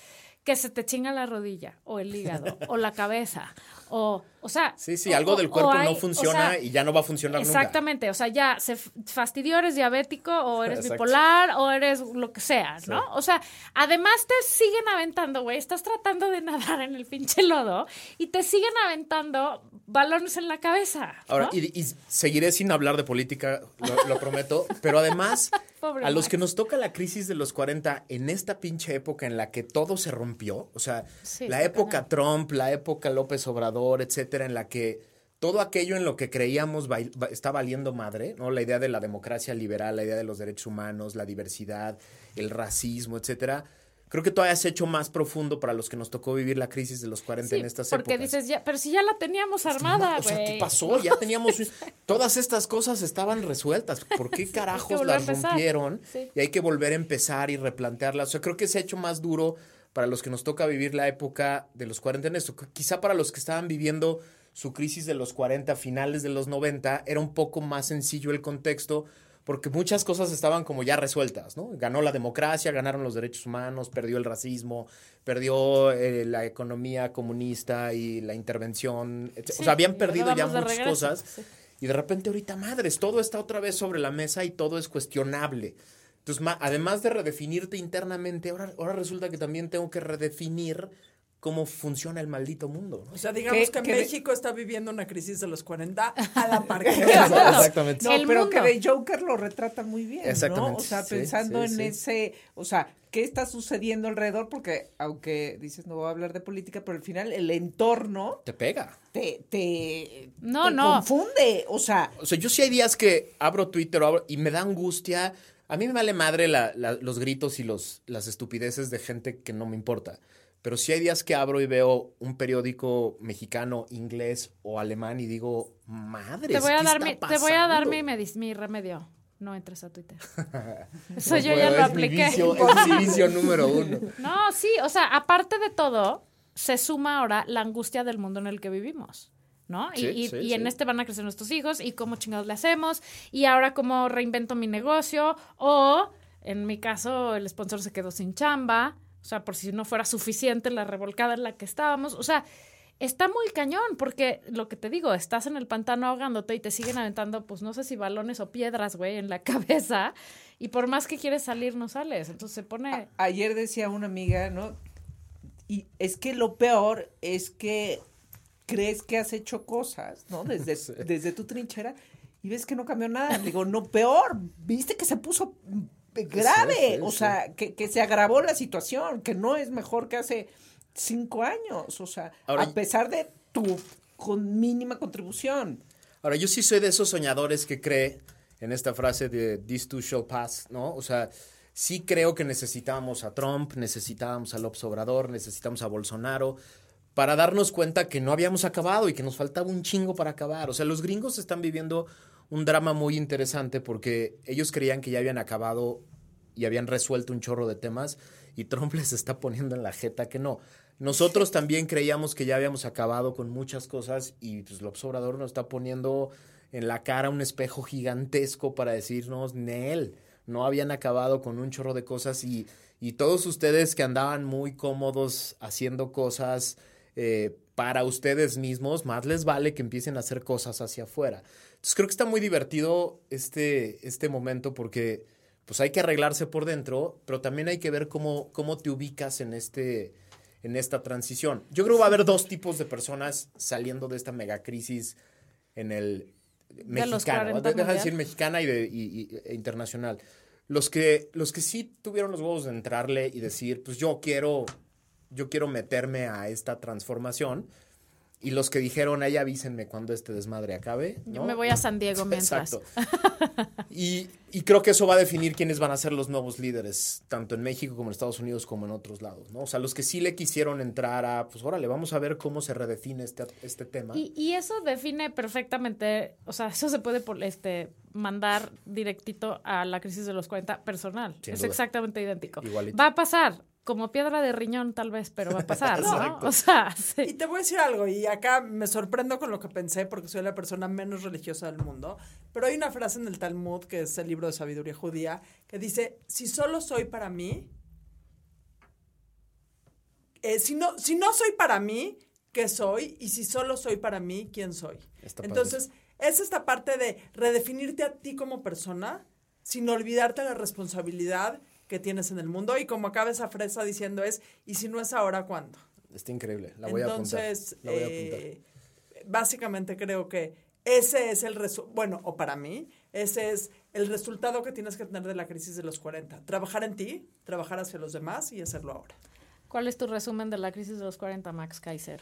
Que se te chinga la rodilla, o el hígado, [laughs] o la cabeza, o, o sea... Sí, sí, algo o- del cuerpo hay- no o funciona sea, y ya no va a funcionar nunca. Exactamente, o sea, ya se fastidió, eres diabético o eres Exacto. bipolar o eres lo que sea, ¿no? O sea, además te siguen aventando, güey, estás tratando de [laughs] nadar en el pinche lodo y te siguen aventando balones en la cabeza. Ahora, y, y seguiré sin hablar de política, lo, lo prometo, pero además, Pobre a los que nos toca la crisis de los 40 en esta pinche época en la que todo se rompió, o sea, Sí, la época Trump, la época López Obrador, etcétera, en la que todo aquello en lo que creíamos está valiendo madre, ¿no? La idea de la democracia liberal, la idea de los derechos humanos, la diversidad, el racismo, etcétera. Creo que todavía se ha hecho más profundo para los que nos tocó vivir la crisis de los 40 Sí, en estas porque épocas. dices, ya, pero si ya la teníamos armada, O sea, güey. ¿qué pasó? [laughs] Ya teníamos. Todas estas cosas estaban resueltas. ¿Por qué carajos las rompieron? Sí. Y hay que volver a empezar y replantearlas. O sea, creo que se ha hecho más duro para los que nos toca vivir la época de los 40 en esto. Quizá para los que estaban viviendo su crisis de los 40, finales de los 90, era un poco más sencillo el contexto. Porque muchas cosas estaban como ya resueltas, ¿no? Ganó la democracia, ganaron los derechos humanos, perdió el racismo, perdió eh, la economía comunista y la intervención. etc. Sí, o sea, habían perdido ya muchas regreso, cosas. sí. Y de repente ahorita, madres, todo está otra vez sobre la mesa y todo es cuestionable. Entonces, además de redefinirte internamente, ahora, ahora resulta que también tengo que redefinir cómo funciona el maldito mundo. ¿no? O sea, digamos Que- que, México está viviendo una crisis de los 40 a la [laughs] par que [laughs] Exactamente. No, El pero mundo. que de Joker lo retrata muy bien, ¿no? Exactamente. O sea, Sí, pensando sí, en sí. ese, o sea, ¿qué está sucediendo alrededor? Porque aunque dices no voy a hablar de política, pero al final el entorno Te pega. te, te, No, te no. confunde, o sea, O sea, yo sí hay días que abro Twitter o abro- y me da angustia. A mí me vale madre la- la- los gritos y los, las estupideces de gente que no me importa. Pero sí hay días que abro y veo un periódico mexicano, inglés o alemán y digo, madre. Te voy a ¿qué dar está mi, te voy a dar mi, remedio. No entres a Twitter. [laughs] Eso No yo puedo, ya lo apliqué. es mi [laughs] vicio número uno. No, sí, o sea, aparte de todo, se suma ahora la angustia del mundo en el que vivimos. ¿No? Y- Sí, y, sí, en este van a crecer nuestros hijos y cómo chingados le hacemos y ahora cómo reinvento mi negocio o en mi caso el sponsor se quedó sin chamba, o sea, por si no fuera suficiente la revolcada en la que estábamos, o sea, está muy cañón porque lo que te digo, estás en el pantano ahogándote y te siguen aventando pues no sé si balones o piedras, güey, en la [laughs] cabeza y por más que quieres salir no sales, entonces se pone ayer decía una amiga, ¿no? Y es que lo peor es que crees que has hecho cosas, ¿no? [laughs] Desde, desde tu trinchera y ves que no cambió nada. Digo, no, peor, viste que se puso grave, Sí, sí, o sea, que, que se agravó la situación, que no es mejor que hace cinco años, o sea, Ahora- a pesar de tu con mínima contribución. Ahora, yo sí soy de esos soñadores que cree en esta frase de this too shall pass, ¿no? O sea, sí creo que necesitábamos a Trump, necesitábamos a López Obrador, necesitamos a Bolsonaro para darnos cuenta que no habíamos acabado y que nos faltaba un chingo para acabar. O sea, los gringos están viviendo un drama muy interesante porque ellos creían que ya habían acabado y habían resuelto un chorro de temas y Trump [laughs] les está poniendo en la jeta que no. Nosotros también creíamos que ya habíamos acabado con muchas cosas y pues López Obrador nos está poniendo en la cara un espejo gigantesco para decirnos, Nel, no habían acabado con un chorro de cosas y, y todos ustedes que andaban muy cómodos haciendo cosas eh, para ustedes mismos, más les vale que empiecen a hacer cosas hacia afuera. Entonces creo que está muy divertido este, este momento porque pues hay que arreglarse por dentro, pero también hay que ver cómo, cómo te ubicas en, este, en esta transición. Yo creo que va a haber dos tipos de personas saliendo de esta megacrisis en el De mexicano, 40 deja de decir mexicana y, de, y- y- e internacional. Los que, los que sí tuvieron los huevos de entrarle y decir, pues yo quiero, yo quiero meterme a esta transformación. Y los que dijeron, ahí avísenme cuando este desmadre acabe. Yo me voy a San Diego mientras. Exacto. Y, y creo que eso va a definir quiénes van a ser los nuevos líderes, tanto en México como en Estados Unidos como en otros lados, ¿no? O sea, los que sí le quisieron entrar a, pues órale, vamos a ver cómo se redefine este, este tema. Y, y eso define perfectamente, o sea, eso se puede este, mandar directito a la crisis de los 40 personal. Sin es duda. exactamente idéntico. Igualito. Va a pasar, como piedra de riñón tal vez, pero va a pasar, ¿no? [laughs] Exacto. O sea, Y te voy a decir algo, y acá me sorprendo con lo que pensé porque soy la persona menos religiosa del mundo, pero hay una frase en el Talmud, que es el libro de sabiduría judía, que dice, si solo soy para mí, eh, si, no, si no soy para mí, ¿qué soy? Y si solo soy para mí, ¿quién soy? Entonces, es esta parte de redefinirte a ti como persona sin olvidarte la responsabilidad que tienes en el mundo y como acaba esa fresa diciendo es, y si no es ahora, ¿cuándo? Está increíble, la voy a apuntar. Entonces, La voy a apuntar. eh, básicamente creo que ese es el resultado, bueno, o para mí, ese es el resultado que tienes que tener de la crisis de los 40. Trabajar en ti, trabajar hacia los demás y hacerlo ahora. ¿Cuál es tu resumen de la crisis de los 40, Max Kaiser?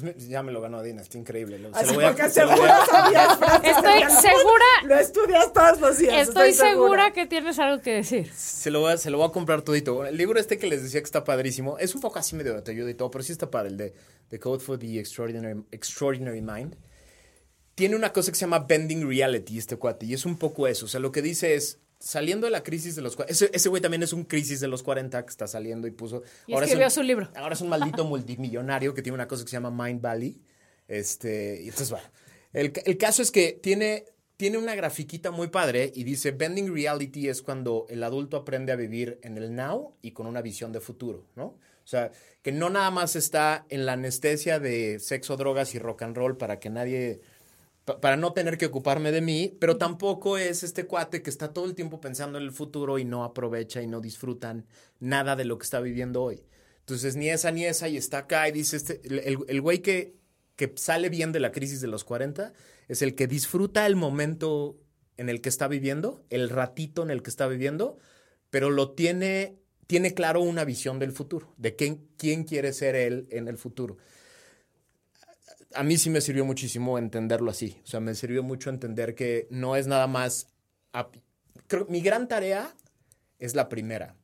Pues ya me lo ganó Dina, está increíble. Lo- se Así lo voy a- porque se lo voy seguro a- sabías [laughs] Estoy segura, Lo estudias todos los días. estoy segura que tienes algo que decir. Se lo, voy a, se lo voy a comprar todito. El libro este que les decía que está padrísimo, es un poco así medio de y todo, pero sí está padre, el de The Code for the Extraordinary, Extraordinary Mind. Tiene una cosa que se llama Bending Reality, este cuate, y es un poco eso. O sea, lo que dice es, saliendo de la crisis de los 40, ese, ese güey también es un crisis de los 40 que está saliendo y puso... Y ahora es escribió un- su libro. Ahora es un maldito [laughs] multimillonario que tiene una cosa que se llama Mind Valley. Este, y entonces, bueno, el, el caso es que tiene, tiene una grafiquita muy padre y dice, Bending Reality es cuando el adulto aprende a vivir en el now y con una visión de futuro, ¿no? O sea, que no nada más está en la anestesia de sexo, drogas y rock and roll para que nadie para no tener que ocuparme de mí, pero tampoco es este cuate que está todo el tiempo pensando en el futuro y no aprovecha y no disfrutan nada de lo que está viviendo hoy. Entonces, ni esa ni esa y está acá y dice, este, el, el- güey que, que sale bien de la crisis de los 40 es el que disfruta el momento en el que está viviendo, el ratito en el que está viviendo, pero lo tiene, tiene claro una visión del futuro, de quién, quién quiere ser él en el futuro a mí sí me sirvió muchísimo entenderlo así. O sea, me sirvió mucho entender que no es nada más. Creo, mi gran tarea es la primera.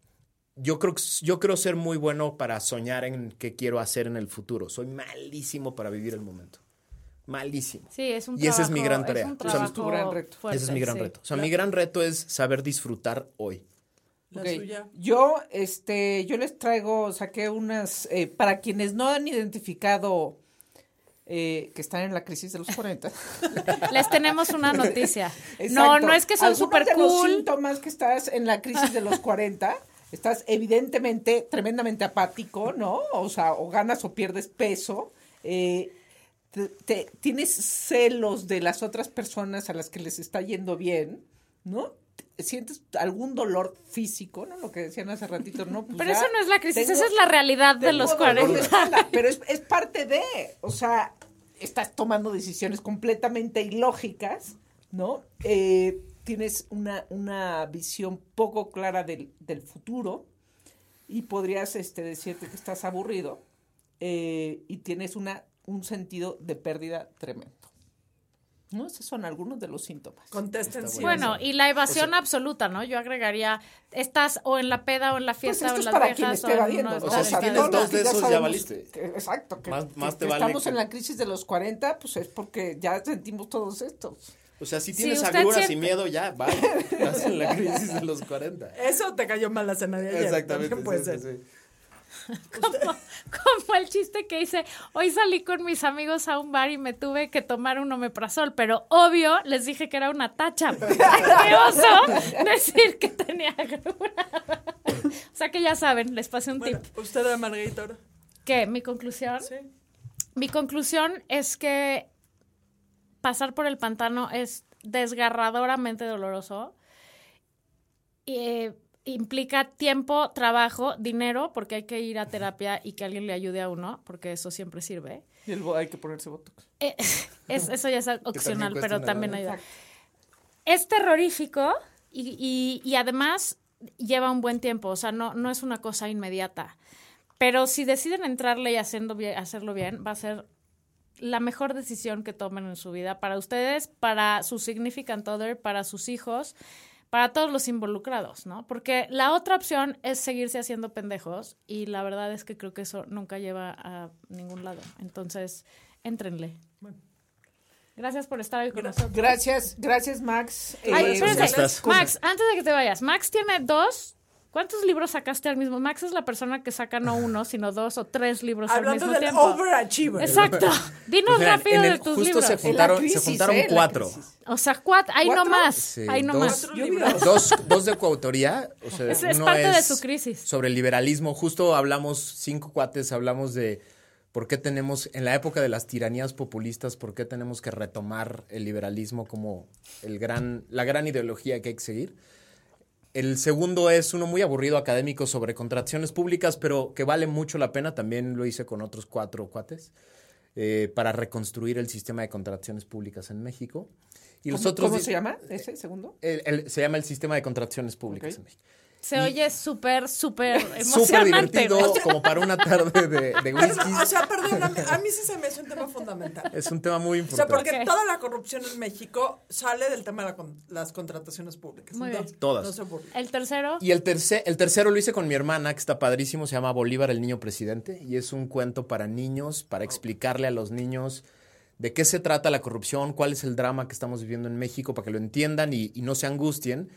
Yo creo, yo creo ser muy bueno para soñar en qué quiero hacer en el futuro. Soy malísimo para vivir el momento. Malísimo. Sí, es un Y ese es mi trabajo- gran tarea. un O sea, trabajo es tu gran reto. fuerte, Ese es mi gran sí. reto. O sea, mi gran reto es saber disfrutar hoy. La Ok, suya. Yo, este, yo les traigo, saqué unas, eh, para quienes no han identificado eh, que están en la crisis de los 40. [laughs] Les tenemos una [laughs] noticia. no, no es que son súper de los cool. síntomas que estás en la crisis de los [laughs] 40, estás evidentemente tremendamente apático, ¿no? O sea, o ganas o pierdes peso. eh, te- te- tienes celos de las otras personas a las que les está yendo bien, ¿no? Sientes algún dolor físico, ¿no? Lo que decían hace ratito, ¿no? Pues Pero ya eso no es la crisis, tengo- esa es la realidad de los dolor de 40. espalda, pero es, es parte de, o sea, estás tomando decisiones completamente ilógicas, ¿no? Eh, tienes una, una visión poco clara del, del futuro y podrías este, decirte que estás aburrido eh, y tienes una, un sentido de pérdida tremendo. ¿No? Esos son algunos de los síntomas. Contesten sí. Bueno, y la evasión absoluta, ¿no? Yo agregaría, estás o en la peda o en la Pues fiesta esto o en las para quien o. O sea, si en tienes la- dos de esos, ya sabemos valiste. que- exacto. Que, Más- que- más te que vale estamos que- en la crisis de los 40, pues es porque ya sentimos todos estos. O sea, si Sí, tienes agruras y miedo, ya, vaya. [laughs] Estás en la crisis de los 40. Eso te cayó mal la cena de ayer. Exactamente. también puede sí, ser. [laughs] como, como el chiste que hice, hoy salí con mis amigos a un bar y me tuve que tomar un omeprazol, pero obvio les dije que era una tacha. [laughs] ¡Qué oso decir que tenía grura! o sea que ya saben, les pasé un Bueno, tip. usted, Margarita. ¿Qué? ¿Mi conclusión? Sí. Mi conclusión es que pasar por el pantano es desgarradoramente doloroso. Y, eh, implica tiempo, trabajo, dinero, porque hay que ir a terapia y que alguien le ayude a uno, porque eso siempre sirve. Y el bo- hay que ponerse botox. Eh, [laughs] es- eso ya es opcional, pero también ayuda. Es terrorífico y, y- y además lleva un buen tiempo, o sea, no, no es una cosa inmediata. Pero si deciden entrarle y haciendo bien- hacerlo bien, va a ser la mejor decisión que tomen en su vida para ustedes, para su significant other, para sus hijos, para todos los involucrados, ¿no? Porque la otra opción es seguirse haciendo pendejos y la verdad es que creo que eso nunca lleva a ningún lado. Entonces, éntrenle. Gracias por estar hoy con nosotros. Gracias, gracias Max. Ay, Eh. Max, antes de que te vayas, Max tiene dos. ¿Cuántos libros sacaste al mismo? Max es la persona que saca no [laughs] uno, sino dos o tres libros Hablando al mismo del tiempo. overachiever. Exacto. [laughs] Dinos Pues mira, rápido en de el- tus justo libros. se juntaron, crisis, se juntaron ¿eh? Cuatro. O sea, cuatro. Ahí no más. Sí, Ahí no dos- más. Dos, dos de coautoría. O sea, Es- es uno parte de es su crisis. Sobre el liberalismo. Justo hablamos, cinco cuates, hablamos de por qué tenemos, en la época de las tiranías populistas, por qué tenemos que retomar el liberalismo como el gran, la gran ideología que hay que seguir. El segundo es uno muy aburrido académico sobre contrataciones públicas, pero que vale mucho la pena. También lo hice con otros cuatro cuates eh, para reconstruir el sistema de contrataciones públicas en México. Y los ¿Cómo, otros cómo di- se llama ese segundo? el- el- se llama el sistema de contrataciones públicas en México. Se oye súper, súper [laughs] Súper emocionante. divertido, como para una tarde de, de Pero, whisky. o sea, perdón, a mí, sí se me hace un tema fundamental. es un tema muy O sea, importante. porque toda la corrupción en México sale del tema de la las contrataciones públicas. Muy bien. Todas. No se burlen. El tercero. Y el, tercer, el tercero lo hice con mi hermana, que está padrísimo, se llama Bolívar el Niño Presidente, y es un cuento para niños, para explicarle a los niños de qué se trata la corrupción, cuál es el drama que estamos viviendo en México, para que lo entiendan y, y no se angustien.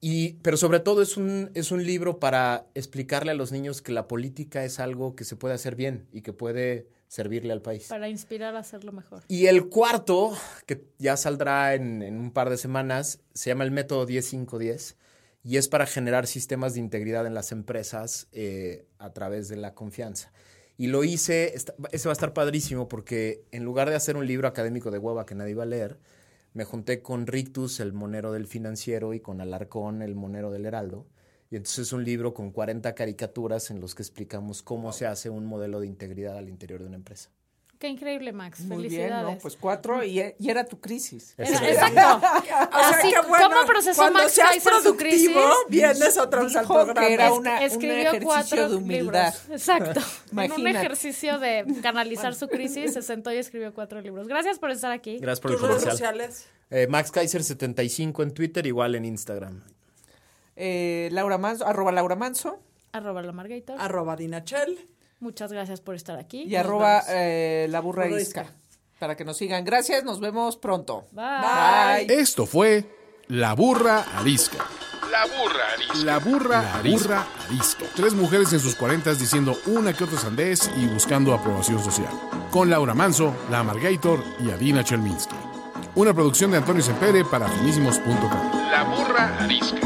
Y, pero sobre todo es un, es un libro para explicarle a los niños que la política es algo que se puede hacer bien y que puede servirle al país. Para inspirar a hacerlo mejor. Y el cuarto, que ya saldrá en, en un par de semanas, se llama el método 10510 y es para generar sistemas de integridad en las empresas eh, a través de la confianza. Y lo hice, está- ese va a estar padrísimo porque en lugar de hacer un libro académico de hueva que nadie va a leer, me junté con Rictus, el monero del financiero, y con Alarcón, el monero del Heraldo. Y entonces es un libro con 40 caricaturas en los que explicamos cómo se hace un modelo de integridad al interior de una empresa. Qué increíble, Max. Muy bien, Felicidades. ¿no? Pues cuatro y, y era tu crisis. Era- exacto. [laughs] O sea, Así, que bueno, ¿Cómo procesó cuando Max Kaiser su crisis? vienes otra vez al programa. era una- un escribió ejercicio cuatro de humildad. libros. Exacto. [laughs] en un Imagínate. ejercicio de canalizar su crisis, se sentó y escribió cuatro libros. Gracias por estar aquí. Gracias por el Tus redes comercial. sociales. Eh, Max Kaiser 75 en Twitter, igual en Instagram. Eh, Laura Manso, arroba Laura Manso Arroba la Margator. Arroba Dinachel. Muchas gracias por estar aquí. y Nos arroba eh, la burra arisca. Para que nos sigan. Gracias, nos vemos pronto. Bye. Bye. Esto fue La Burra Arisca. La burra arisca. La burra, burra arisca. Tres mujeres en sus cuarentas diciendo una que otra sandez y buscando aprobación social. Con Laura Manso, La Amargator y Adina Chelminsky. Una producción de Antonio Sempere para finísimos.com. La burra arisca.